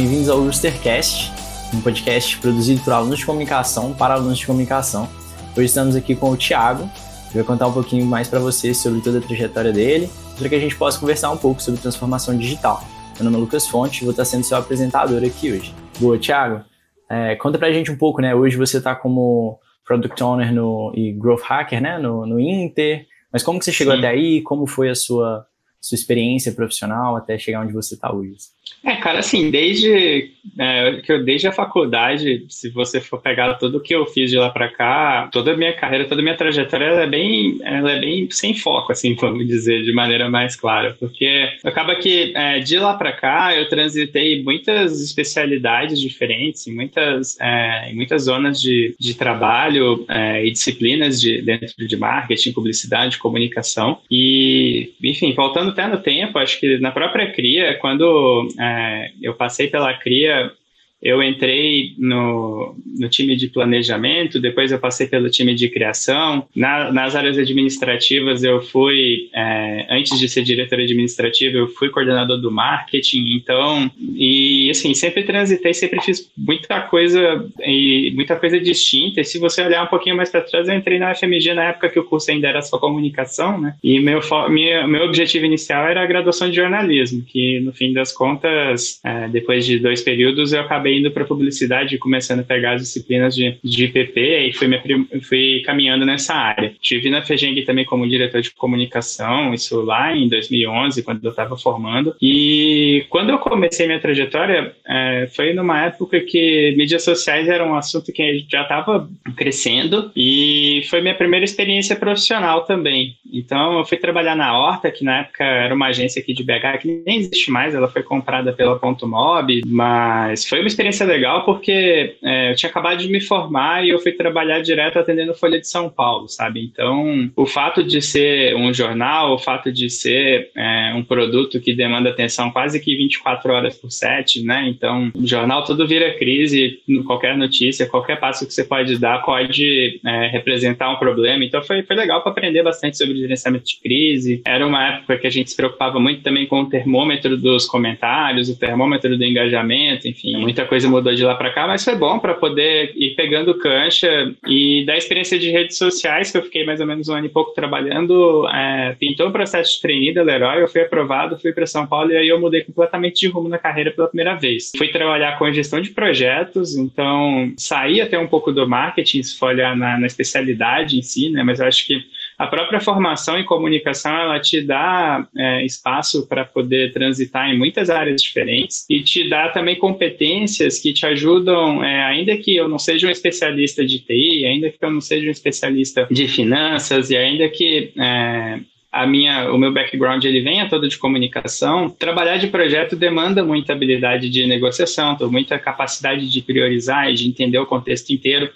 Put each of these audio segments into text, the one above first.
Bem-vindos ao Roostercast, um podcast produzido por alunos de comunicação para alunos de comunicação. Hoje estamos aqui com o Thiago, que vai contar um pouquinho mais para vocês sobre toda a trajetória dele, para que a gente possa conversar um pouco sobre transformação digital. Meu nome é Lucas Fonte e vou estar sendo seu apresentador aqui hoje. Boa, Thiago. É, conta pra gente um pouco, né? Hoje você está como Product Owner no, e Growth Hacker, né? No, no Inter. Mas como que você chegou Sim. até aí? Como foi a sua, sua experiência profissional até chegar onde você está hoje? É, cara, assim, desde é, que eu desde a faculdade, se você for pegar tudo que eu fiz de lá para cá, toda a minha carreira, toda a minha trajetória, ela é bem, ela é bem sem foco, assim, vamos dizer, de maneira mais clara, porque acaba que é, de lá para cá eu transitei muitas especialidades diferentes, em muitas, é, em muitas zonas de, de trabalho é, e disciplinas de dentro de marketing, publicidade, comunicação e, enfim, voltando até no tempo, acho que na própria cria, quando é, eu passei pela CRIA eu entrei no, no time de planejamento, depois eu passei pelo time de criação. Na, nas áreas administrativas, eu fui, é, antes de ser diretor administrativo, eu fui coordenador do marketing. Então, e assim, sempre transitei, sempre fiz muita coisa e muita coisa distinta. E se você olhar um pouquinho mais para trás, eu entrei na FMG na época que o curso ainda era só comunicação, né? E meu, meu, meu objetivo inicial era a graduação de jornalismo, que no fim das contas, é, depois de dois períodos, eu acabei acabei indo para publicidade e começando a pegar as disciplinas de, de IPP e fui, me, fui caminhando nessa área. Tive na FEGENG também como diretor de comunicação, isso lá em 2011, quando eu estava formando. E quando eu comecei minha trajetória, é, foi numa época que mídias sociais era um assunto que já estava crescendo e foi minha primeira experiência profissional também. Então, eu fui trabalhar na Horta, que na época era uma agência aqui de BH, que nem existe mais, ela foi comprada pela Ponto Mob, mas foi uma experiência legal porque é, eu tinha acabado de me formar e eu fui trabalhar direto atendendo Folha de São Paulo, sabe? Então, o fato de ser um jornal, o fato de ser é, um produto que demanda atenção quase que 24 horas por 7, né? Então, o jornal tudo vira crise, qualquer notícia, qualquer passo que você pode dar pode é, representar um problema. Então, foi, foi legal para aprender bastante sobre gerenciamento de crise. Era uma época que a gente se preocupava muito também com o termômetro dos comentários, o termômetro do engajamento, enfim, muita coisa mudou de lá para cá, mas foi bom para poder ir pegando cancha e da experiência de redes sociais, que eu fiquei mais ou menos um ano e pouco trabalhando, é, pintou o processo de trainee da Leroy, eu fui aprovado, fui para São Paulo e aí eu mudei completamente de rumo na carreira pela primeira vez. Fui trabalhar com gestão de projetos, então saí até um pouco do marketing, se for olhar na, na especialidade em si, né, mas eu acho que a própria formação em comunicação ela te dá é, espaço para poder transitar em muitas áreas diferentes e te dá também competências que te ajudam, é, ainda que eu não seja um especialista de TI, ainda que eu não seja um especialista de finanças e ainda que é, a minha, o meu background ele venha todo de comunicação, trabalhar de projeto demanda muita habilidade de negociação, muita capacidade de priorizar e de entender o contexto inteiro.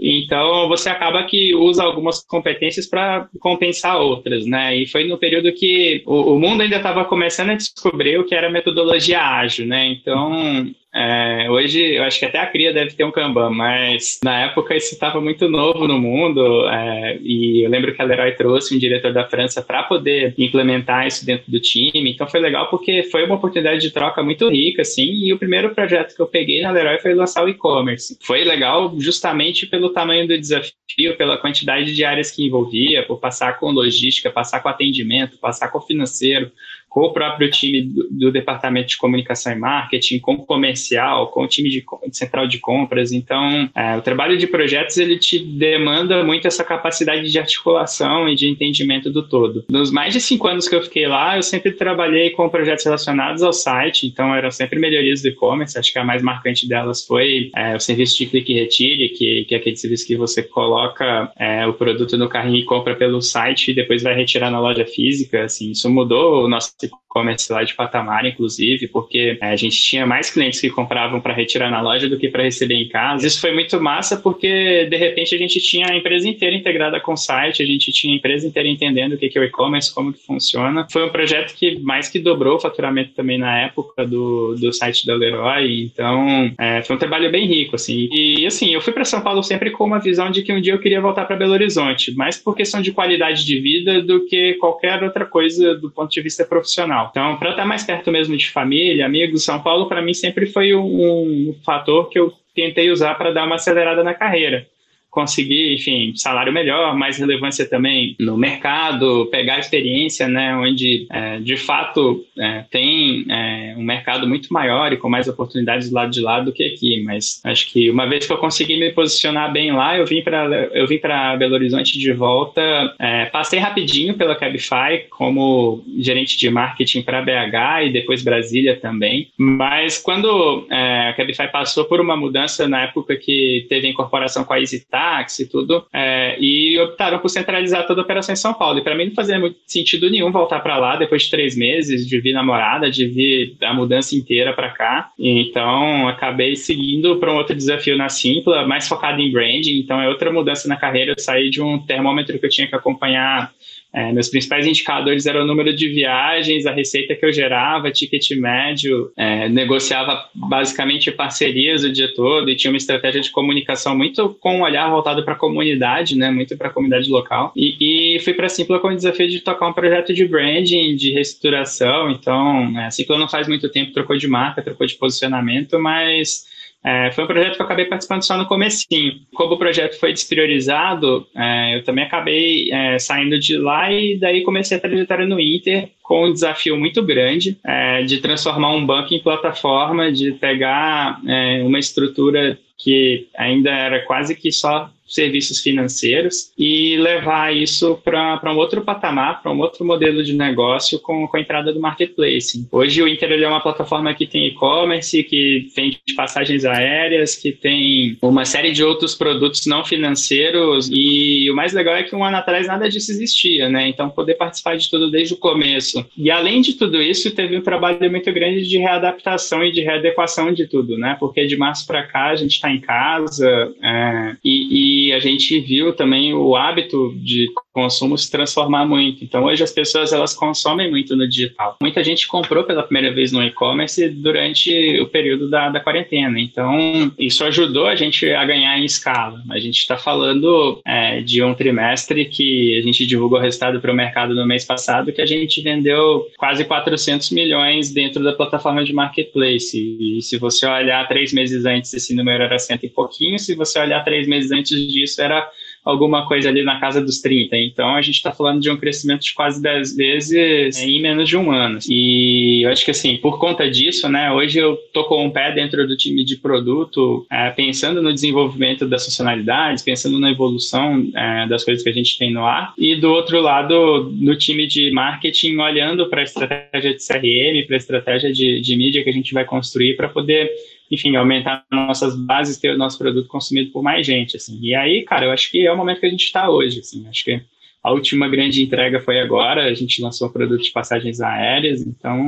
Então, você acaba que usa algumas competências para compensar outras, né? E foi no período que o, o mundo ainda estava começando a descobrir o que era metodologia ágil, né? Então, é, hoje, eu acho que até a cria deve ter um Kanban, mas na época isso estava muito novo no mundo é, e eu lembro que a Leroy trouxe um diretor da França para poder implementar isso dentro do time, então foi legal porque foi uma oportunidade de troca muito rica, assim, e o primeiro projeto que eu peguei na Leroy foi lançar o e-commerce. Foi legal justamente pelo tamanho do desafio, pela quantidade de áreas que envolvia, por passar com logística, passar com atendimento, passar com financeiro, com o próprio time do, do, departamento de comunicação e marketing, com o comercial, com o time de, de central de compras. Então, é, o trabalho de projetos ele te demanda muito essa capacidade de articulação e de entendimento do todo. Nos mais de cinco anos que eu fiquei lá, eu sempre trabalhei com projetos relacionados ao site, então eram sempre melhorias do e-commerce. Acho que a mais marcante delas foi é, o serviço de clique e retire, que, que é aquele serviço que você coloca é, o produto no carrinho e compra pelo site e depois vai retirar na loja física. Assim, isso mudou o nosso e-commerce lá de patamar, inclusive, porque é, a gente tinha mais clientes que compravam para retirar na loja do que para receber em casa. Isso foi muito massa porque, de repente, a gente tinha a empresa inteira integrada com o site, a gente tinha a empresa inteira entendendo o que é o e-commerce, como que funciona. Foi um projeto que mais que dobrou o faturamento também na época do, do site da Leroy, então é, foi um trabalho bem rico, assim. E, assim, eu fui para São Paulo sempre com uma visão de que um dia eu queria voltar para Belo Horizonte, mais por questão de qualidade de vida do que qualquer outra coisa do ponto de vista profissional profissional. Então, para estar mais perto mesmo de família, amigos, São Paulo para mim sempre foi um, um fator que eu tentei usar para dar uma acelerada na carreira conseguir, enfim, salário melhor, mais relevância também no mercado, pegar experiência, né, onde é, de fato é, tem é, um mercado muito maior e com mais oportunidades do lado de lá do que aqui. Mas acho que uma vez que eu consegui me posicionar bem lá, eu vim para eu vim para Belo Horizonte de volta, é, passei rapidinho pela Cabify como gerente de marketing para BH e depois Brasília também. Mas quando é, a Cabify passou por uma mudança na época que teve a incorporação com a EasyTax, táxi e tudo, é, e optaram por centralizar toda a operação em São Paulo. E para mim não fazia muito sentido nenhum voltar para lá depois de três meses, de vir namorada, de vir a mudança inteira para cá. Então acabei seguindo para um outro desafio na Simpla, mais focado em branding. Então é outra mudança na carreira. Eu saí de um termômetro que eu tinha que acompanhar é, meus principais indicadores eram o número de viagens, a receita que eu gerava, ticket médio, é, negociava basicamente parcerias o dia todo e tinha uma estratégia de comunicação muito com um olhar voltado para a comunidade, né, muito para a comunidade local. E, e fui para a Simpla com o desafio de tocar um projeto de branding, de reestruturação. Então, é, a Simpla não faz muito tempo trocou de marca, trocou de posicionamento, mas é, foi um projeto que eu acabei participando só no comecinho. Como o projeto foi despriorizado, é, eu também acabei é, saindo de lá e daí comecei a trajetória no Inter com um desafio muito grande é, de transformar um banco em plataforma, de pegar é, uma estrutura que ainda era quase que só serviços financeiros e levar isso para um outro patamar, para um outro modelo de negócio com, com a entrada do marketplace. Hoje o Inter é uma plataforma que tem e-commerce, que vende passagens aéreas, que tem uma série de outros produtos não financeiros e o mais legal é que um ano atrás nada disso existia, né? Então poder participar de tudo desde o começo. E além de tudo isso, teve um trabalho muito grande de readaptação e de readequação de tudo, né? Porque de março para cá a gente está em casa é, e, e e a gente viu também o hábito de consumo se transformar muito. Então, hoje as pessoas elas consomem muito no digital. Muita gente comprou pela primeira vez no e-commerce durante o período da, da quarentena. Então, isso ajudou a gente a ganhar em escala. A gente está falando é, de um trimestre que a gente divulgou o resultado para o mercado no mês passado, que a gente vendeu quase 400 milhões dentro da plataforma de marketplace. E se você olhar três meses antes, esse número era cento e pouquinho. Se você olhar três meses antes disso era alguma coisa ali na casa dos 30. Então a gente está falando de um crescimento de quase 10 vezes em menos de um ano. E eu acho que assim, por conta disso, né, hoje eu tô com um pé dentro do time de produto, é, pensando no desenvolvimento das funcionalidades, pensando na evolução é, das coisas que a gente tem no ar, e do outro lado, no time de marketing, olhando para a estratégia de CRM, para a estratégia de, de mídia que a gente vai construir para poder enfim, aumentar nossas bases, ter o nosso produto consumido por mais gente, assim. E aí, cara, eu acho que é o momento que a gente está hoje, assim. Acho que a última grande entrega foi agora, a gente lançou o produto de passagens aéreas, então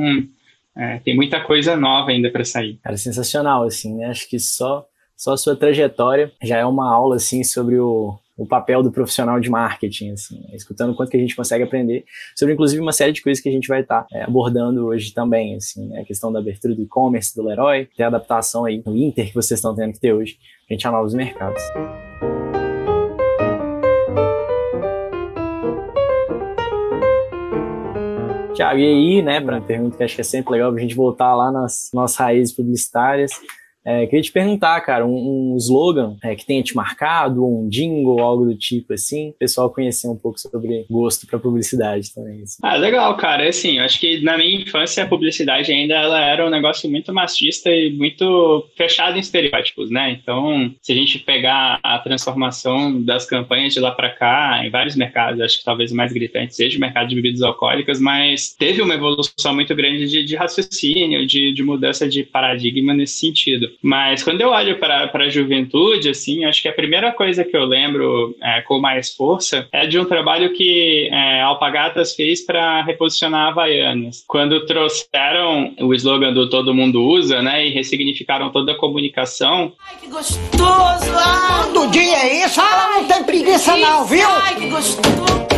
é, tem muita coisa nova ainda para sair. Cara, sensacional, assim, né? Acho que só só a sua trajetória já é uma aula, assim, sobre o, o papel do profissional de marketing, assim, escutando quanto que a gente consegue aprender sobre, inclusive, uma série de coisas que a gente vai estar tá, é, abordando hoje também, assim, né? a questão da abertura do e-commerce do Leroy, ter a adaptação aí no Inter que vocês estão tendo que ter hoje, a gente a novos mercados. Tiago, e aí, né, para pergunta que acho que é sempre legal a gente voltar lá nas nossas raízes publicitárias, é, queria te perguntar, cara, um, um slogan é, que tenha te marcado, um jingle, algo do tipo assim, o pessoal conhecer um pouco sobre gosto para publicidade também. Assim. Ah, legal, cara. Assim, eu acho que na minha infância a publicidade ainda ela era um negócio muito machista e muito fechado em estereótipos, né? Então, se a gente pegar a transformação das campanhas de lá para cá, em vários mercados, acho que talvez o mais gritante seja o mercado de bebidas alcoólicas, mas teve uma evolução muito grande de, de raciocínio, de, de mudança de paradigma nesse sentido. Mas quando eu olho para a juventude, assim, acho que a primeira coisa que eu lembro é, com mais força é de um trabalho que é, Alpagatas fez para reposicionar Havaianas. Quando trouxeram o slogan do Todo Mundo Usa, né, e ressignificaram toda a comunicação. Ai, que gostoso! Ai. Todo dia é isso? Ela não tem preguiça não, viu? Ai, que gostoso!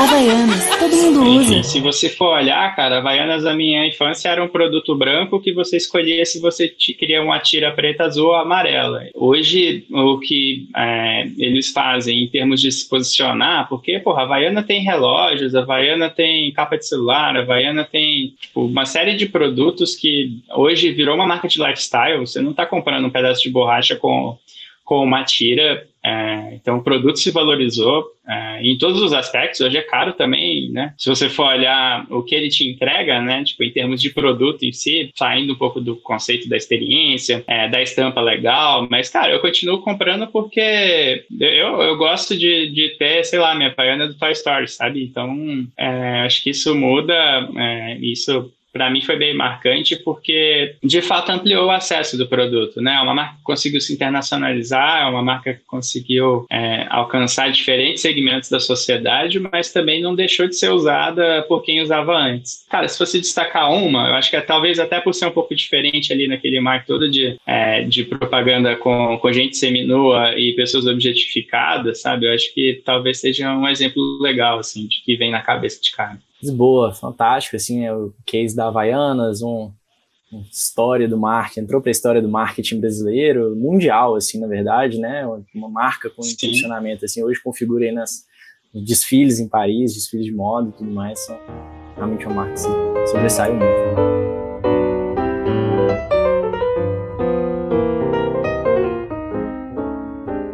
Havaianas, todo mundo usa. Enfim, se você for olhar, cara, Havaianas da minha infância era um produto branco que você escolhia se você queria uma tira preta, azul ou amarela. Hoje, o que é, eles fazem em termos de se posicionar, porque, porra, a Havaiana tem relógios, a Havaiana tem capa de celular, a Havaiana tem tipo, uma série de produtos que hoje virou uma marca de lifestyle. Você não está comprando um pedaço de borracha com com uma tira. É, então, o produto se valorizou é, em todos os aspectos. Hoje é caro também, né? Se você for olhar o que ele te entrega, né? Tipo, em termos de produto em si, saindo um pouco do conceito da experiência, é, da estampa legal. Mas, cara, eu continuo comprando porque eu, eu gosto de, de ter, sei lá, minha paiana do Toy Story, sabe? Então, é, acho que isso muda, é, isso para mim foi bem marcante porque de fato ampliou o acesso do produto, né? É uma marca que conseguiu se internacionalizar, é uma marca que conseguiu é, alcançar diferentes segmentos da sociedade, mas também não deixou de ser usada por quem usava antes. Cara, se fosse destacar uma, eu acho que é, talvez até por ser um pouco diferente ali naquele marco todo de, é, de propaganda com, com gente seminua e pessoas objetificadas, sabe? Eu acho que talvez seja um exemplo legal, assim, de que vem na cabeça de cara. Lisboa, fantástico, assim, é o case da Havaianas, um, uma história do marketing, entrou para a história do marketing brasileiro, mundial, assim, na verdade, né, uma marca com Sim. posicionamento, assim, hoje configura aí nas desfiles em Paris, desfiles de moda e tudo mais, são realmente uma marca que sobressai muito.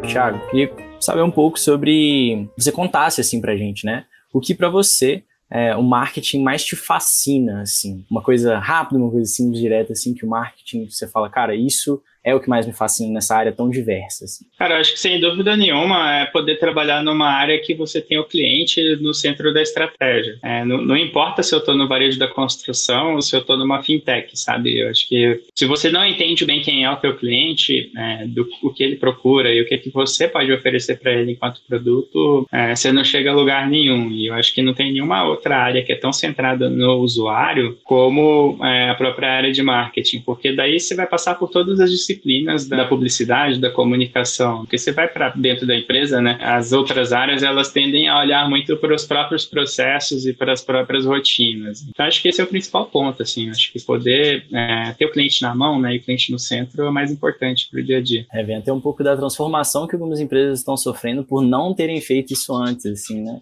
Thiago, queria saber um pouco sobre, você contasse assim pra gente, né, o que para você é, o marketing mais te fascina, assim? Uma coisa rápida, uma coisa assim, direta, assim, que o marketing, você fala, cara, isso é o que mais me fascina nessa área tão diversa. Assim. Cara, eu acho que sem dúvida nenhuma é poder trabalhar numa área que você tem o cliente no centro da estratégia. É, não, não, importa se eu estou no varejo da construção ou se eu estou numa fintech, sabe? Eu acho que se você não entende bem quem é o teu cliente, é, do o que ele procura e o que, é que você pode oferecer para ele enquanto produto, é, você não chega a lugar nenhum. E eu acho que não tem nenhuma outra área que é tão centrada no usuário como é, a própria área de marketing, porque daí você vai passar por todas as disciplinas disciplinas da publicidade, da comunicação. Porque você vai para dentro da empresa, né? As outras áreas elas tendem a olhar muito para os próprios processos e para as próprias rotinas. Então acho que esse é o principal ponto, assim. Acho que poder é, ter o cliente na mão, né, e o cliente no centro é mais importante para o dia a dia. É, vem até um pouco da transformação que algumas empresas estão sofrendo por não terem feito isso antes, assim, né?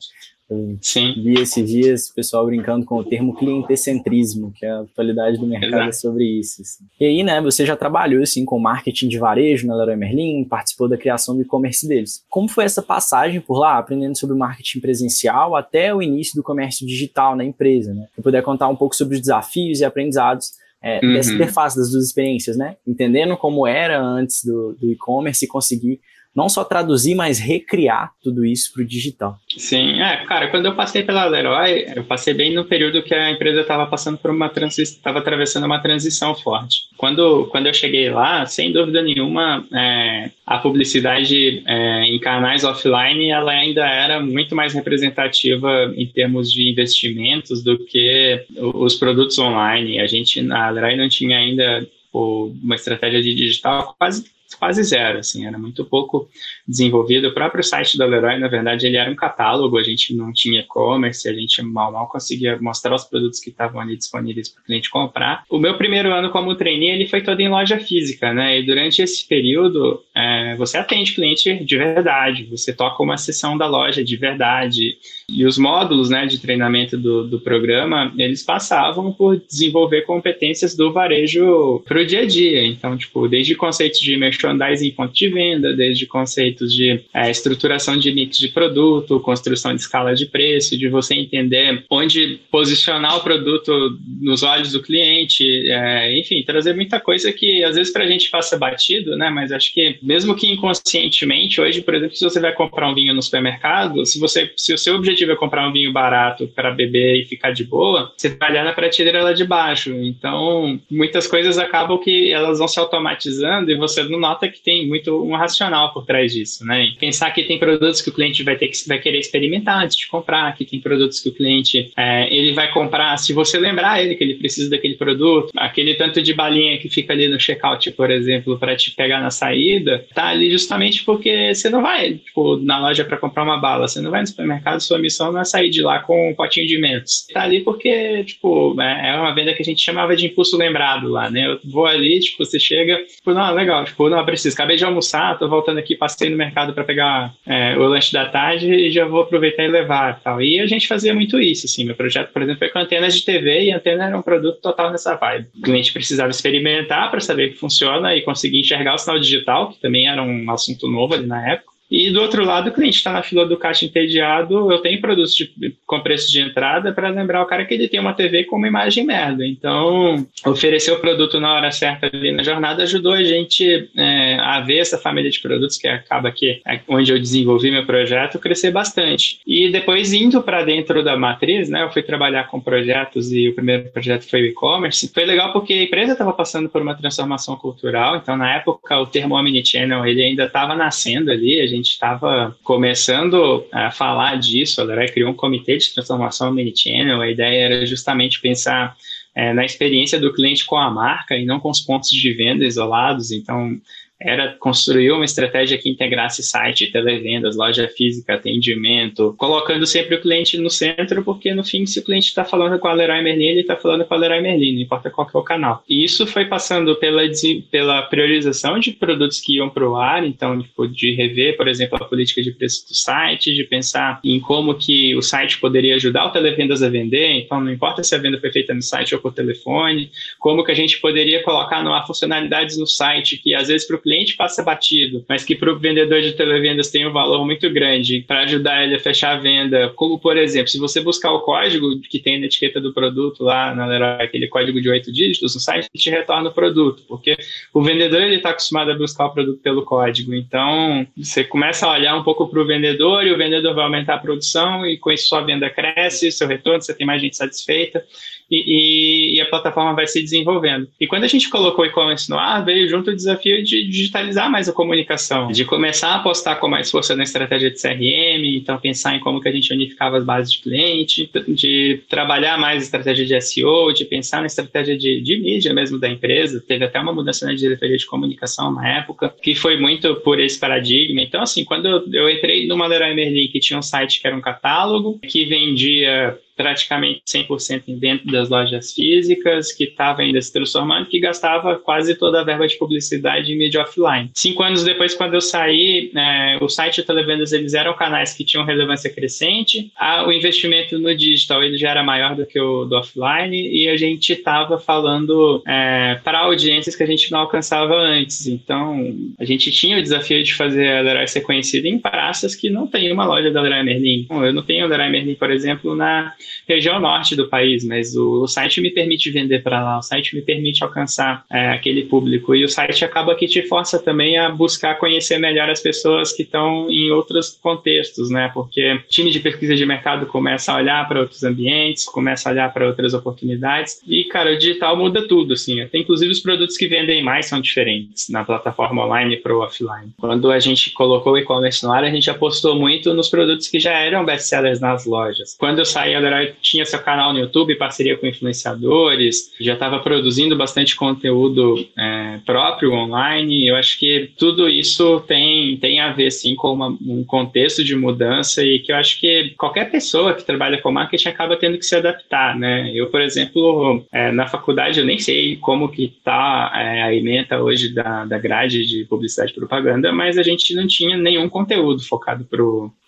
Eu Sim. vi esses dias o pessoal brincando com o termo clientecentrismo, que é a atualidade do mercado Exato. sobre isso. Assim. E aí, né, você já trabalhou assim com marketing de varejo na Leroy Merlin, participou da criação do e-commerce deles. Como foi essa passagem por lá, aprendendo sobre marketing presencial até o início do comércio digital na empresa, né? Se puder contar um pouco sobre os desafios e aprendizados é, uhum. dessa interface das duas experiências, né? Entendendo como era antes do, do e-commerce e conseguir não só traduzir, mas recriar tudo isso para o digital. Sim, é, cara, quando eu passei pela Leroy, eu passei bem no período que a empresa estava passando por uma transição, estava atravessando uma transição forte. Quando, quando eu cheguei lá, sem dúvida nenhuma, é, a publicidade é, em canais offline, ela ainda era muito mais representativa em termos de investimentos do que os produtos online. A gente, na Leroy não tinha ainda uma estratégia de digital quase quase zero, assim, era muito pouco desenvolvido. O próprio site da Leroy, na verdade, ele era um catálogo, a gente não tinha e-commerce, a gente mal, mal conseguia mostrar os produtos que estavam ali disponíveis para o cliente comprar. O meu primeiro ano como trainee, ele foi todo em loja física, né, e durante esse período, é, você atende cliente de verdade, você toca uma sessão da loja de verdade, e os módulos, né, de treinamento do, do programa, eles passavam por desenvolver competências do varejo para o dia a dia, então, tipo, desde conceitos de em ponto de venda, desde conceitos de é, estruturação de mix de produto, construção de escala de preço, de você entender onde posicionar o produto nos olhos do cliente, é, enfim, trazer muita coisa que às vezes para a gente passa batido, né? Mas acho que mesmo que inconscientemente, hoje, por exemplo, se você vai comprar um vinho no supermercado, se você, se o seu objetivo é comprar um vinho barato para beber e ficar de boa, você vai olhar na prateleira lá de baixo. Então, muitas coisas acabam que elas vão se automatizando e você não que tem muito um racional por trás disso, né? Pensar que tem produtos que o cliente vai ter que vai querer experimentar antes de comprar, que tem produtos que o cliente é, ele vai comprar se você lembrar ele que ele precisa daquele produto, aquele tanto de balinha que fica ali no checkout, por exemplo, para te pegar na saída, tá ali justamente porque você não vai tipo, na loja para comprar uma bala, você não vai no supermercado só missão não é sair de lá com um potinho de mentos. Tá ali porque, tipo, é, é uma venda que a gente chamava de impulso lembrado lá, né? Eu vou ali, tipo, você chega, tipo, não, legal, tipo, não, preciso, acabei de almoçar, tô voltando aqui, passei no mercado para pegar é, o lanche da tarde e já vou aproveitar e levar tal. E a gente fazia muito isso, assim. Meu projeto, por exemplo, foi com antenas de TV e antena era um produto total nessa vibe. O cliente precisava experimentar para saber que funciona e conseguir enxergar o sinal digital, que também era um assunto novo ali na época. E do outro lado, o cliente está na fila do caixa entediado, eu tenho produtos de, com preço de entrada para lembrar o cara que ele tem uma TV com uma imagem merda. Então, oferecer o produto na hora certa ali na jornada ajudou a gente é, a ver essa família de produtos que acaba aqui, é onde eu desenvolvi meu projeto, crescer bastante. E depois, indo para dentro da matriz, né, eu fui trabalhar com projetos e o primeiro projeto foi o e-commerce. Foi legal porque a empresa estava passando por uma transformação cultural, então na época o termo Omnichannel ele ainda estava nascendo ali, a gente estava começando a falar disso, a Leroy criou um comitê de transformação omnichannel, a ideia era justamente pensar é, na experiência do cliente com a marca e não com os pontos de venda isolados, então era construir uma estratégia que integrasse site, televendas, loja física, atendimento, colocando sempre o cliente no centro, porque no fim, se o cliente está falando com a Leroy Merlin, ele está falando com a Leroy Merlin, não importa qual que é o canal. E isso foi passando pela, pela priorização de produtos que iam para o ar, então tipo, de rever, por exemplo, a política de preço do site, de pensar em como que o site poderia ajudar o televendas a vender, então não importa se a venda foi feita no site ou por telefone, como que a gente poderia colocar no ar funcionalidades no site que às vezes para o cliente cliente passa batido, mas que para o vendedor de televendas tem um valor muito grande para ajudar ele a fechar a venda. Como, por exemplo, se você buscar o código que tem na etiqueta do produto lá na Leroy, aquele código de oito dígitos, no site te retorna o produto, porque o vendedor ele está acostumado a buscar o produto pelo código. Então, você começa a olhar um pouco para o vendedor e o vendedor vai aumentar a produção e com isso sua venda cresce, seu retorno, você tem mais gente satisfeita e, e, a plataforma vai se desenvolvendo. E quando a gente colocou o e-commerce no ar, veio junto o desafio de digitalizar mais a comunicação, de começar a apostar com mais força na estratégia de CRM, então pensar em como que a gente unificava as bases de cliente, de trabalhar mais a estratégia de SEO, de pensar na estratégia de, de mídia mesmo da empresa. Teve até uma mudança na diretoria de comunicação na época, que foi muito por esse paradigma. Então, assim, quando eu entrei numa Leroy Merlin, que tinha um site que era um catálogo, que vendia praticamente 100% em dentro das lojas físicas, que estava ainda se transformando, que gastava quase toda a verba de publicidade em mídia offline. Cinco anos depois, quando eu saí, é, o site e televendas eles eram canais que tinham relevância crescente, a, o investimento no digital ele já era maior do que o do offline e a gente estava falando é, para audiências que a gente não alcançava antes. Então, a gente tinha o desafio de fazer a Leroy ser conhecida em praças que não tem uma loja da Leroy Merlin. Eu não tenho Leroy Merlin, por exemplo, na região norte do país, mas o, o site me permite vender para lá, o site me permite alcançar é, aquele público e o site acaba que te força também a buscar conhecer melhor as pessoas que estão em outros contextos, né? Porque time de pesquisa de mercado começa a olhar para outros ambientes, começa a olhar para outras oportunidades e, cara, o digital muda tudo, assim. Até inclusive os produtos que vendem mais são diferentes na plataforma online para o offline. Quando a gente colocou o e-commerce no ar, a gente apostou muito nos produtos que já eram best-sellers nas lojas. Quando eu saí, tinha seu canal no YouTube, parceria com influenciadores, já estava produzindo bastante conteúdo é, próprio online. Eu acho que tudo isso tem, tem a ver, sim, com uma, um contexto de mudança e que eu acho que qualquer pessoa que trabalha com marketing acaba tendo que se adaptar, né? Eu, por exemplo, é, na faculdade, eu nem sei como que está é, a ementa hoje da, da grade de publicidade e propaganda, mas a gente não tinha nenhum conteúdo focado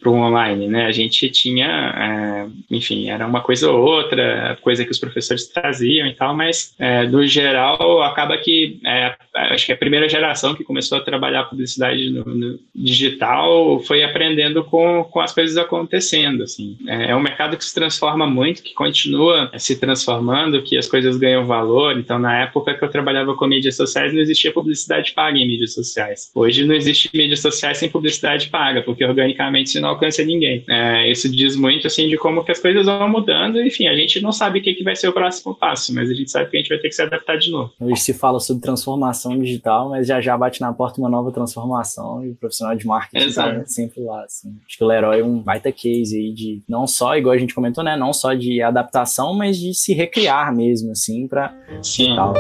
para o online, né? A gente tinha, é, enfim, era uma coisa ou outra, coisa que os professores traziam e tal, mas é, no geral acaba que é, acho que a primeira geração que começou a trabalhar publicidade no, no digital foi aprendendo com, com as coisas acontecendo, assim. É, é um mercado que se transforma muito, que continua se transformando, que as coisas ganham valor. Então, na época que eu trabalhava com mídias sociais, não existia publicidade paga em mídias sociais. Hoje não existe mídias sociais sem publicidade paga, porque organicamente você alcança ninguém. É, isso diz muito, assim, de como que as coisas vão mudando. Enfim, a gente não sabe o que, que vai ser o próximo passo, mas a gente sabe que a gente vai ter que se adaptar de novo. Hoje se fala sobre transformação digital, mas já já bate na porta uma nova transformação e o profissional de marketing está sempre lá. Assim. Acho que o Leroy é um baita case aí de não só, igual a gente comentou, né? Não só de adaptação, mas de se recriar mesmo, assim, para digital.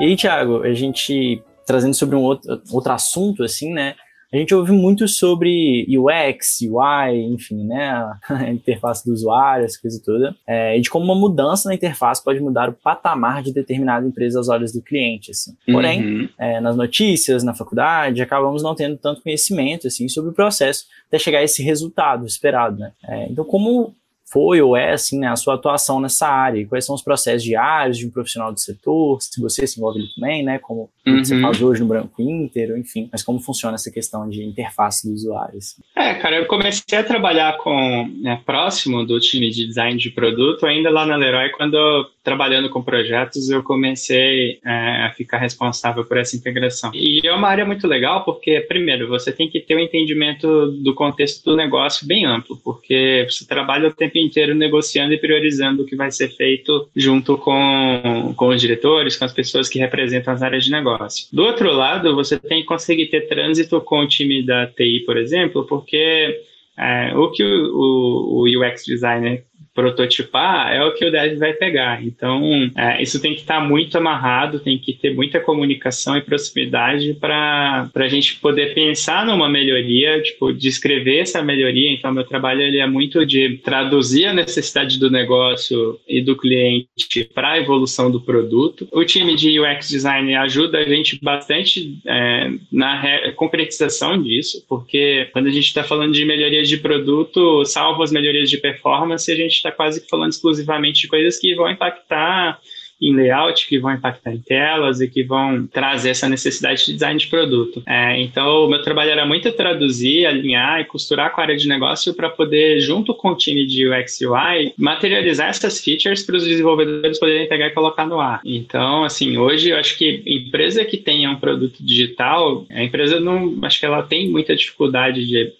E aí, Thiago, a gente trazendo sobre um outro, outro assunto, assim, né? a gente ouve muito sobre UX, UI, enfim, né, a interface do usuário, essa coisa toda, é, e de como uma mudança na interface pode mudar o patamar de determinada empresa aos olhos do cliente, assim. Porém, uhum. é, nas notícias, na faculdade, acabamos não tendo tanto conhecimento, assim, sobre o processo até chegar a esse resultado esperado, né. É, então, como foi ou é assim, né, a sua atuação nessa área? E quais são os processos diários de um profissional do setor? Se você se envolve também, né? Como uhum. você faz hoje no Branco Inter, enfim. Mas como funciona essa questão de interface do usuário? Assim? É, cara, eu comecei a trabalhar com né, próximo do time de design de produto ainda lá na Leroy quando trabalhando com projetos, eu comecei é, a ficar responsável por essa integração. E é uma área muito legal porque, primeiro, você tem que ter um entendimento do contexto do negócio bem amplo, porque você trabalha o tempo inteiro negociando e priorizando o que vai ser feito junto com, com os diretores, com as pessoas que representam as áreas de negócio. Do outro lado, você tem que conseguir ter trânsito com o time da TI, por exemplo, porque é, o que o, o, o UX designer prototipar é o que o dev vai pegar. Então, é, isso tem que estar tá muito amarrado, tem que ter muita comunicação e proximidade para a gente poder pensar numa melhoria, tipo, descrever essa melhoria. Então, meu trabalho ele é muito de traduzir a necessidade do negócio e do cliente para a evolução do produto. O time de UX Design ajuda a gente bastante é, na concretização disso, porque quando a gente está falando de melhorias de produto, salvo as melhorias de performance, a gente está quase que falando exclusivamente de coisas que vão impactar em layout, que vão impactar em telas e que vão trazer essa necessidade de design de produto. É, então, o meu trabalho era muito traduzir, alinhar e costurar com a área de negócio para poder, junto com o time de UX UI, materializar essas features para os desenvolvedores poderem pegar e colocar no ar. Então, assim, hoje eu acho que empresa que tenha um produto digital, a empresa não, acho que ela tem muita dificuldade de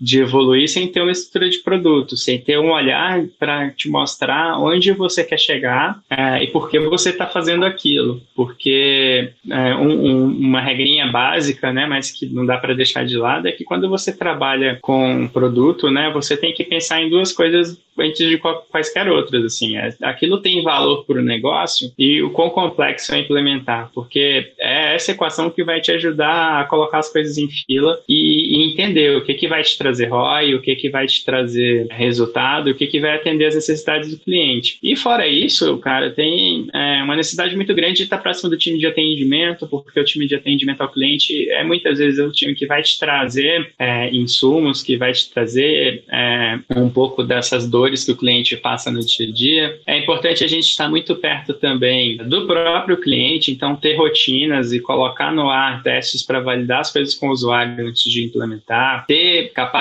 de evoluir sem ter uma estrutura de produto, sem ter um olhar para te mostrar onde você quer chegar é, e por que você está fazendo aquilo. Porque é, um, um, uma regrinha básica, né, mas que não dá para deixar de lado, é que quando você trabalha com produto, né, você tem que pensar em duas coisas antes de quaisquer outras, assim. É, aquilo tem valor para o negócio e o quão complexo é implementar, porque é essa equação que vai te ajudar a colocar as coisas em fila e, e entender o que, que vai te trazer ROI, o que, que vai te trazer resultado, o que, que vai atender as necessidades do cliente. E fora isso, cara, tem é, uma necessidade muito grande de estar próximo do time de atendimento, porque o time de atendimento ao cliente é muitas vezes o time que vai te trazer é, insumos, que vai te trazer é, um pouco dessas dores que o cliente passa no dia a dia. É importante a gente estar muito perto também do próprio cliente, então ter rotinas e colocar no ar testes para validar as coisas com o usuário antes de implementar, ter capacidade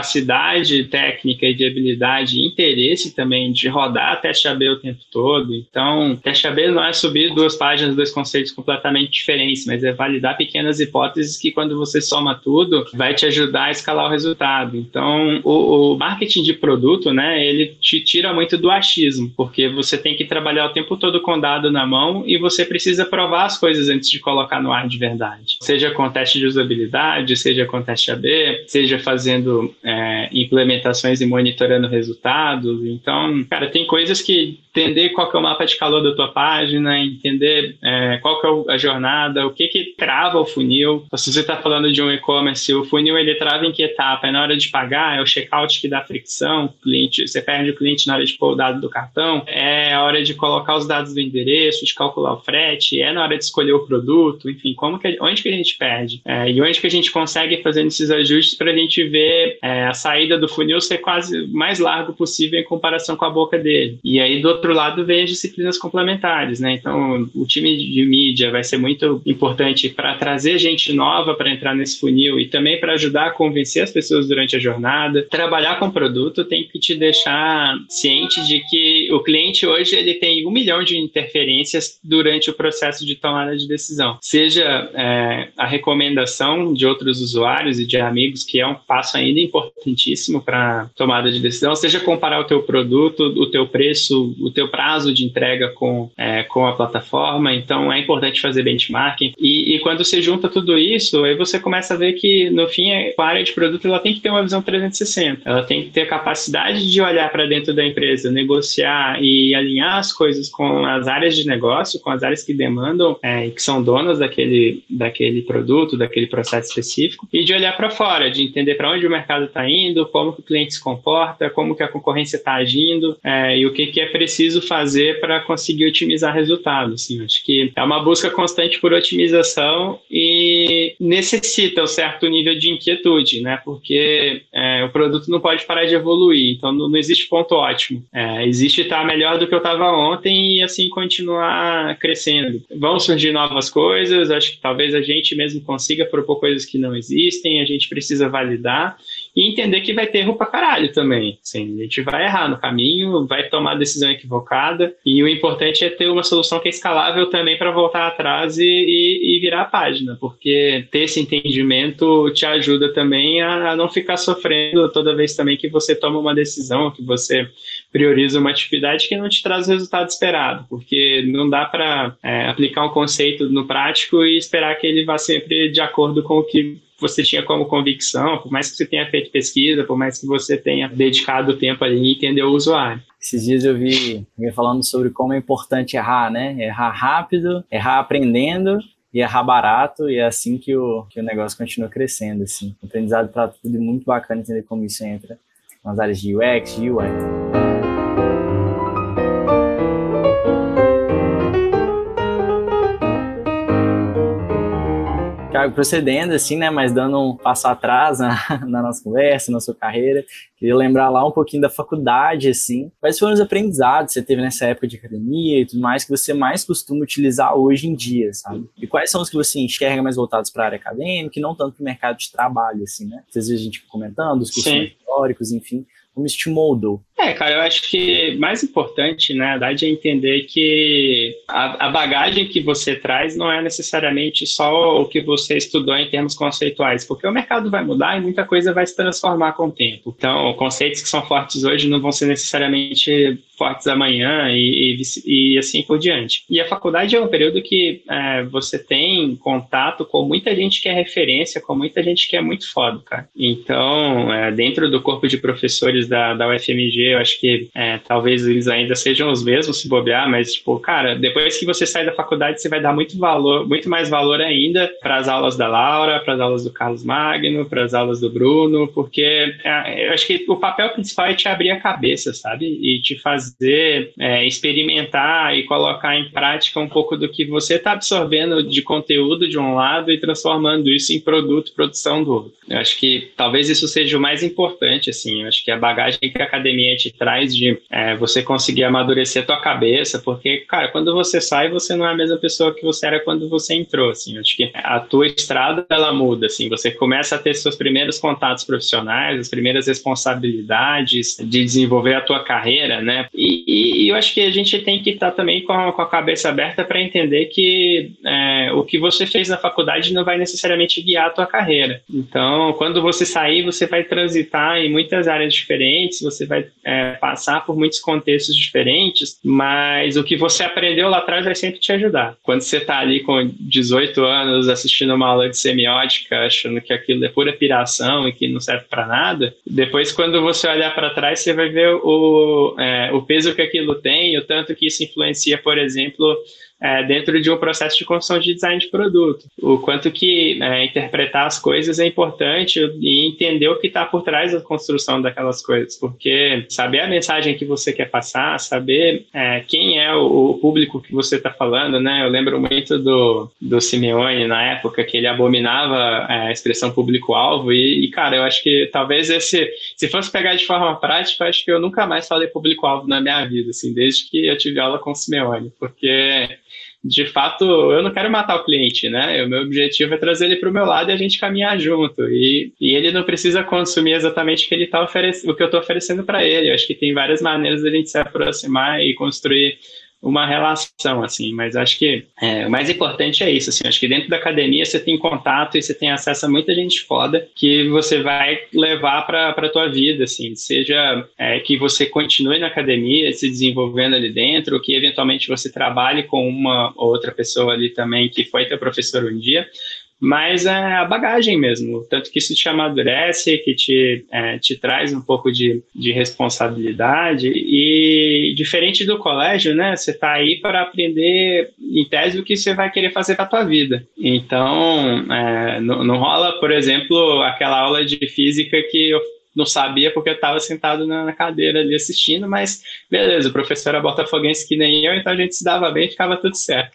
técnica e de habilidade e interesse também de rodar teste AB o tempo todo. Então, teste AB não é subir duas páginas, dois conceitos completamente diferentes, mas é validar pequenas hipóteses que quando você soma tudo, vai te ajudar a escalar o resultado. Então, o, o marketing de produto, né, ele te tira muito do achismo, porque você tem que trabalhar o tempo todo com dado na mão e você precisa provar as coisas antes de colocar no ar de verdade. Seja com teste de usabilidade, seja com teste AB, seja fazendo é, implementações e monitorando resultados. Então, cara, tem coisas que entender qual que é o mapa de calor da tua página, entender é, qual que é a jornada, o que que trava o funil. Se você está falando de um e-commerce, o funil ele trava em que etapa? É na hora de pagar? É o checkout que dá fricção? Cliente, você perde o cliente na hora de pôr o dado do cartão? É a hora de colocar os dados do endereço, de calcular o frete? É na hora de escolher o produto? Enfim, como que, onde que a gente perde? É, e onde que a gente consegue fazer esses ajustes para a gente ver é, a saída do funil ser quase mais largo possível em comparação com a boca dele? E aí, do outro lado, vem as disciplinas complementares, né? Então, o time de mídia vai ser muito importante para trazer gente nova para entrar nesse funil e também para ajudar a convencer as pessoas durante a jornada. Trabalhar com produto tem que te deixar ciente de que o cliente hoje ele tem um milhão de interferências durante o processo de tomada de decisão. Seja é, a recomendação de outros usuários e de amigos, que é um passo ainda importantíssimo para tomada de decisão, seja comparar o teu produto, o teu preço, o teu prazo de entrega com, é, com a plataforma, então é importante fazer benchmarking. E, e, quando você junta tudo isso, aí você começa a ver que, no fim, a área de produto ela tem que ter uma visão 360. Ela tem que ter a capacidade de olhar para dentro da empresa, negociar e alinhar as coisas com as áreas de negócio, com as áreas que demandam é, e que são donas daquele, daquele produto, daquele processo específico, e de olhar para fora, de entender para onde o mercado está indo, como que o cliente se comporta, como que a concorrência está agindo é, e o que, que é preciso fazer para conseguir otimizar resultados. Assim, acho que é uma busca constante por otimização e necessita um certo nível de inquietude, né? Porque é, o produto não pode parar de evoluir, então não, não existe ponto ótimo. É, existe estar tá melhor do que eu estava ontem e assim continuar crescendo. Vão surgir novas coisas, acho que talvez a gente mesmo consiga propor coisas que não existem, a gente precisa validar e entender que vai ter erro pra caralho também. Assim, a gente vai errar no caminho, vai tomar decisão equivocada, e o importante é ter uma solução que é escalável também para voltar atrás e, e, e, virar a página, porque ter esse entendimento te ajuda também a, a não ficar sofrendo toda vez também que você toma uma decisão, que você prioriza uma atividade que não te traz o resultado esperado, porque não dá para é, aplicar um conceito no prático e esperar que ele vá sempre de acordo com o que você tinha como convicção, por mais que você tenha feito pesquisa, por mais que você tenha dedicado tempo ali entender o usuário. Esses dias eu vi alguém falando sobre como é importante errar, né? Errar rápido, errar aprendendo e errar barato, e é assim que o, que o negócio continua crescendo, assim. Aprendizado para tudo e muito bacana entender como isso entra nas áreas de UX, de UI. Procedendo assim, né, mas dando um passo atrás na, na, nossa conversa, na sua carreira, queria lembrar lá um pouquinho da faculdade, assim, quais foram os aprendizados que você teve nessa época de academia e tudo mais que você mais costuma utilizar hoje em dia, sabe? E quais são os que você enxerga mais voltados para a área acadêmica e não tanto para o mercado de trabalho, assim, né? Às vezes a gente comentando os cursos históricos, enfim, como isso te moldou? É, cara, eu acho que mais importante, na verdade, é entender que a, a, bagagem que você traz não é necessariamente só o que você estudou em termos conceituais, porque o mercado vai mudar e muita coisa vai se transformar com o tempo. Então, conceitos que são fortes hoje não vão ser necessariamente fortes amanhã e, e, e assim por diante. E a faculdade é um período que é, você tem contato com muita gente que é referência, com muita gente que é muito foda, cara. Então, é, dentro do corpo de professores da, da UFMG, eu acho que é, talvez eles ainda sejam os mesmos se bobear, mas, tipo, cara, depois que você sai da faculdade, você vai dar muito valor, muito mais valor ainda para as aulas da Laura, para as aulas do Carlos Magno, para as aulas do Bruno, porque é, eu acho que o papel principal é te abrir a cabeça, sabe? E te fazer é, experimentar e colocar em prática um pouco do que você está absorvendo de conteúdo de um lado e transformando isso em produto, produção do outro. Eu acho que talvez isso seja o mais importante, assim. Eu acho que a bagagem que a academia te traz de é, você conseguir amadurecer a tua cabeça, porque, cara, quando você sai, você não é a mesma pessoa que você era quando você entrou, assim. Acho que a tua estrada, ela muda, assim. Você começa a ter seus primeiros contatos profissionais, as primeiras responsabilidades de desenvolver a tua carreira, né? E, e eu acho que a gente tem que estar também com a, com a cabeça aberta para entender que é, o que você fez na faculdade não vai necessariamente guiar a tua carreira. Então, quando você sair, você vai transitar em muitas áreas diferentes, você vai é, passar por muitos contextos diferentes, mas o que você aprendeu lá atrás vai sempre te ajudar. Quando você está ali com 18 anos assistindo uma aula de semiótica, achando que aquilo é pura piração e que não serve para nada, depois quando você olhar para trás, você vai ver o, é, o peso que aquilo tem, o tanto que isso influencia, por exemplo, é, dentro de um processo de construção de design de produto. O quanto que é, interpretar as coisas é importante e entender o que está por trás da construção daquelas coisas, porque saber a mensagem que você quer passar, saber é, quem é o, o, público que você está falando, né? Eu lembro muito do, do Simeone na época que ele abominava é, a expressão público-alvo e, e, cara, eu acho que talvez esse, se fosse pegar de forma prática, acho que eu nunca mais falei público-alvo na minha vida, assim, desde que eu tive aula com o Simeone, porque de fato, eu não quero matar o cliente, né? O meu objetivo é trazer ele para o meu lado e a gente caminhar junto. E, e ele não precisa consumir exatamente o que ele tá oferecendo, o que eu estou oferecendo para ele. Eu acho que tem várias maneiras da gente se aproximar e construir uma relação, assim, mas acho que é, o mais importante é isso, assim, acho que dentro da academia você tem contato e você tem acesso a muita gente foda que você vai levar para a tua vida, assim, seja é, que você continue na academia se desenvolvendo ali dentro, que eventualmente você trabalhe com uma ou outra pessoa ali também que foi teu professor um dia, mas é a bagagem mesmo. Tanto que isso te amadurece, que te, é, te traz um pouco de, de responsabilidade. E diferente do colégio, né? Você está aí para aprender, em tese, o que você vai querer fazer para tua vida. Então, é, não, não rola, por exemplo, aquela aula de física que eu não sabia porque eu estava sentado na cadeira ali assistindo, mas beleza, o professor era botafoguense que nem eu, então a gente se dava bem e ficava tudo certo.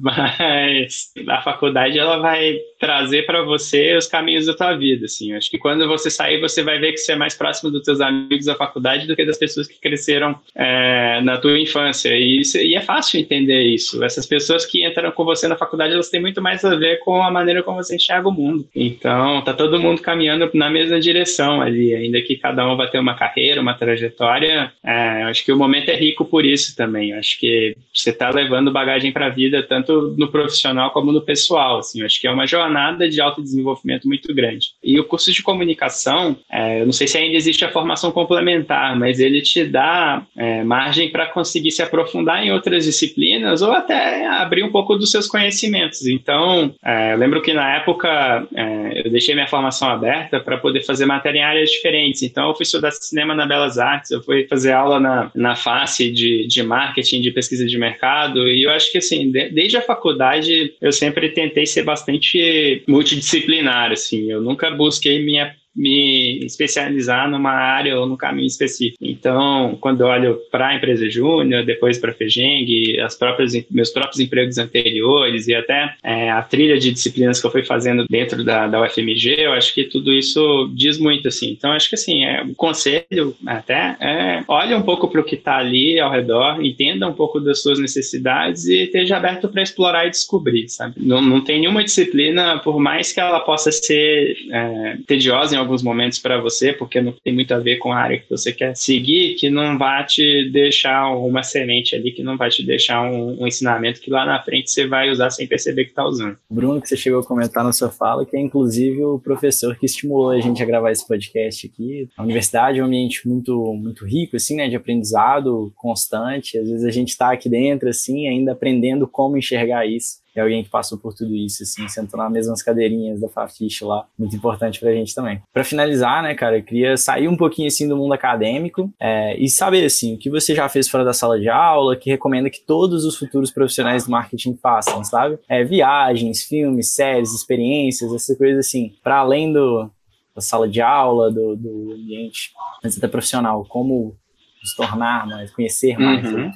Mas a faculdade ela vai trazer para você os caminhos da tua vida, assim. Acho que quando você sair, você vai ver que você é mais próximo dos teus amigos da faculdade do que das pessoas que cresceram é, na tua infância. E, e, é fácil entender isso. Essas pessoas que entram com você na faculdade, elas têm muito mais a ver com a maneira como você enxerga o mundo. Então, tá todo mundo caminhando na mesma direção ali, ainda que cada um vai ter uma carreira, uma trajetória. É, acho que o momento é rico por isso também. Acho que você tá levando bagagem para a vida, tanto no profissional como no pessoal. Assim, acho que é uma jornada jornada de autodesenvolvimento muito grande. E o curso de comunicação, é, eu não sei se ainda existe a formação complementar, mas ele te dá é, margem para conseguir se aprofundar em outras disciplinas ou até abrir um pouco dos seus conhecimentos. Então, é, eu lembro que na época é, eu deixei minha formação aberta para poder fazer matéria em áreas diferentes. Então, eu fui estudar cinema na Belas Artes, eu fui fazer aula na, na face de, de marketing, de pesquisa de mercado, e eu acho que, assim, de, desde a faculdade, eu sempre tentei ser bastante multidisciplinar, assim. Eu nunca busquei minha me especializar numa área ou num caminho específico. Então, quando olho para a empresa júnior, depois para a FEGENG, as próprias, meus próprios empregos anteriores e até é, a trilha de disciplinas que eu fui fazendo dentro da, da UFMG, eu acho que tudo isso diz muito, assim. Então, acho que, assim, é, o conselho até é olhe um pouco para o que está ali ao redor, entenda um pouco das suas necessidades e esteja aberto para explorar e descobrir, sabe? Não, não tem nenhuma disciplina, por mais que ela possa ser é, tediosa em alguns momentos para você, porque não tem muito a ver com a área que você quer seguir, que não vai te deixar uma semente ali, que não vai te deixar um, um ensinamento que lá na frente você vai usar sem perceber que está usando. Bruno, que você chegou a comentar na sua fala, que é inclusive o professor que estimulou a gente a gravar esse podcast aqui. A universidade é um ambiente muito, muito rico, assim, né, de aprendizado constante. Às vezes a gente está aqui dentro, assim, ainda aprendendo como enxergar isso é alguém que passou por tudo isso, assim, sentou nas mesmas cadeirinhas da Fafiche lá, muito importante pra gente também. Para finalizar, né, cara, eu queria sair um pouquinho, assim, do mundo acadêmico é, e saber, assim, o que você já fez fora da sala de aula, que recomenda que todos os futuros profissionais do marketing façam, sabe? É, viagens, filmes, séries, experiências, essas coisas assim, para além do, da sala de aula, do, do ambiente até profissional, como se tornar mais, conhecer mais. Uhum.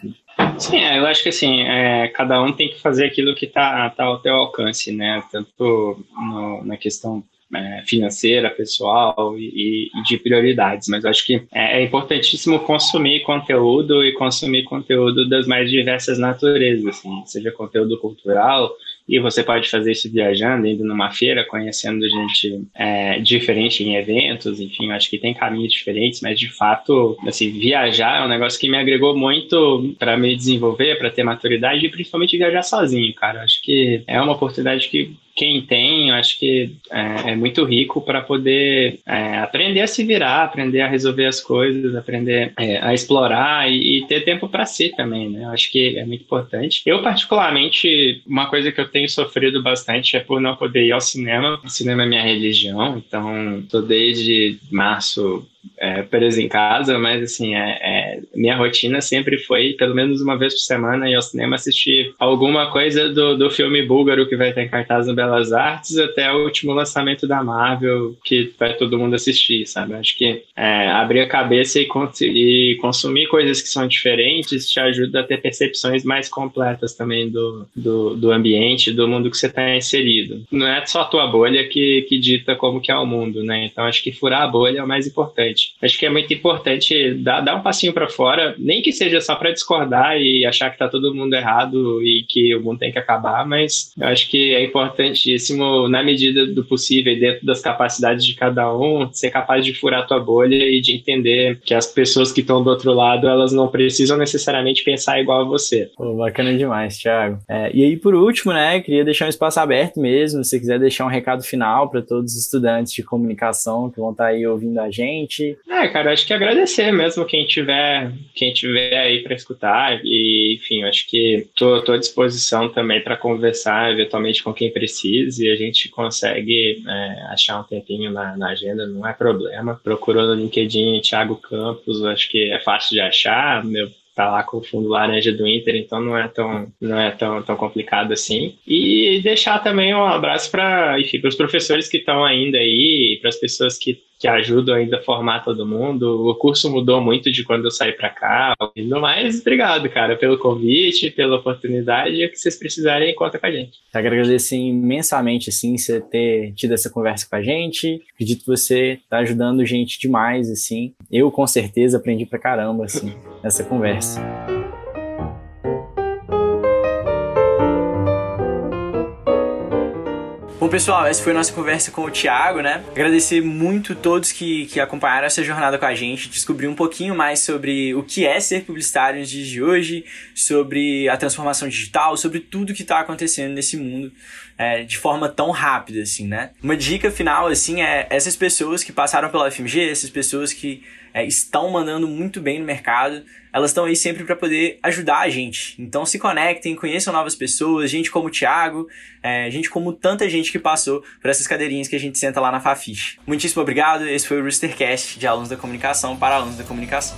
Sim, é, eu acho que assim, é, cada um tem que fazer aquilo que está tá ao teu alcance, né? Tanto no, na questão é, financeira, pessoal e, e, de prioridades. Mas eu acho que é, é, importantíssimo consumir conteúdo e consumir conteúdo das mais diversas naturezas, assim, seja conteúdo cultural, e você pode fazer isso viajando, indo numa feira, conhecendo gente é, diferente em eventos, enfim, acho que tem caminhos diferentes, mas de fato, assim, viajar é um negócio que me agregou muito para me desenvolver, para ter maturidade e principalmente viajar sozinho, cara. Acho que é uma oportunidade que quem tem, eu acho que é, é muito rico para poder é, aprender a se virar, aprender a resolver as coisas, aprender é, a explorar e, e ter tempo para si também, né? Eu acho que é muito importante. Eu, particularmente, uma coisa que eu tenho sofrido bastante é por não poder ir ao cinema. O cinema é minha religião, então tô desde março é, preso em casa, mas assim, é, é, minha rotina sempre foi, pelo menos uma vez por semana, ir ao cinema assistir alguma coisa do, do filme búlgaro que vai ter em cartaz no Belas Artes até o último lançamento da Marvel que vai todo mundo assistir, sabe? Acho que é, abrir a cabeça e, e, consumir coisas que são diferentes te ajuda a ter percepções mais completas também do, do, do ambiente, do mundo que você está inserido. Não é só a tua bolha que, que dita como que é o mundo, né? Então acho que furar a bolha é o mais importante importante. Acho que é muito importante dar, dar um passinho para fora, nem que seja só para discordar e achar que tá todo mundo errado e que o mundo tem que acabar, mas acho que é importantíssimo, na medida do possível, dentro das capacidades de cada um, ser capaz de furar a tua bolha e de entender que as pessoas que estão do outro lado, elas não precisam necessariamente pensar igual a você. Pô, bacana demais, Thiago. É, e aí, por último, né, queria deixar um espaço aberto mesmo, se quiser deixar um recado final para todos os estudantes de comunicação que vão estar tá aí ouvindo a gente, é, cara, acho que agradecer mesmo quem tiver, quem tiver aí para escutar, e enfim, acho que tô, tô à disposição também para conversar eventualmente com quem precise e a gente consegue é, achar um tempinho na, na, agenda, não é problema. Procurou no LinkedIn Thiago Campos, acho que é fácil de achar, meu tá lá com o fundo laranja do Inter, então não é tão, não é tão, tão complicado assim. E deixar também um abraço para os professores que estão ainda aí, para as pessoas que que ajudam ainda a formar todo mundo. O curso mudou muito de quando eu saí para cá. No mais, obrigado, cara, pelo convite, pela oportunidade. E o que vocês precisarem, conta com a gente. Eu agradeço imensamente, assim, você ter tido essa conversa com a gente. Acredito que você tá ajudando gente demais, assim. Eu, com certeza, aprendi pra caramba, assim, nessa conversa. Bom, pessoal, essa foi a nossa conversa com o Thiago, né? Agradecer muito todos que, que acompanharam essa jornada com a gente, descobrir um pouquinho mais sobre o que é ser publicitário nos dias de hoje, sobre a transformação digital, sobre tudo que está acontecendo nesse mundo é, de forma tão rápida, assim, né? Uma dica final, assim, é essas pessoas que passaram pela FMG, essas pessoas que é, estão mandando muito bem no mercado, elas estão aí sempre para poder ajudar a gente. Então se conectem, conheçam novas pessoas, gente como o Thiago, é, gente como tanta gente que passou por essas cadeirinhas que a gente senta lá na Fafiche. Muitíssimo obrigado, esse foi o Roostercast de alunos da comunicação para alunos da comunicação.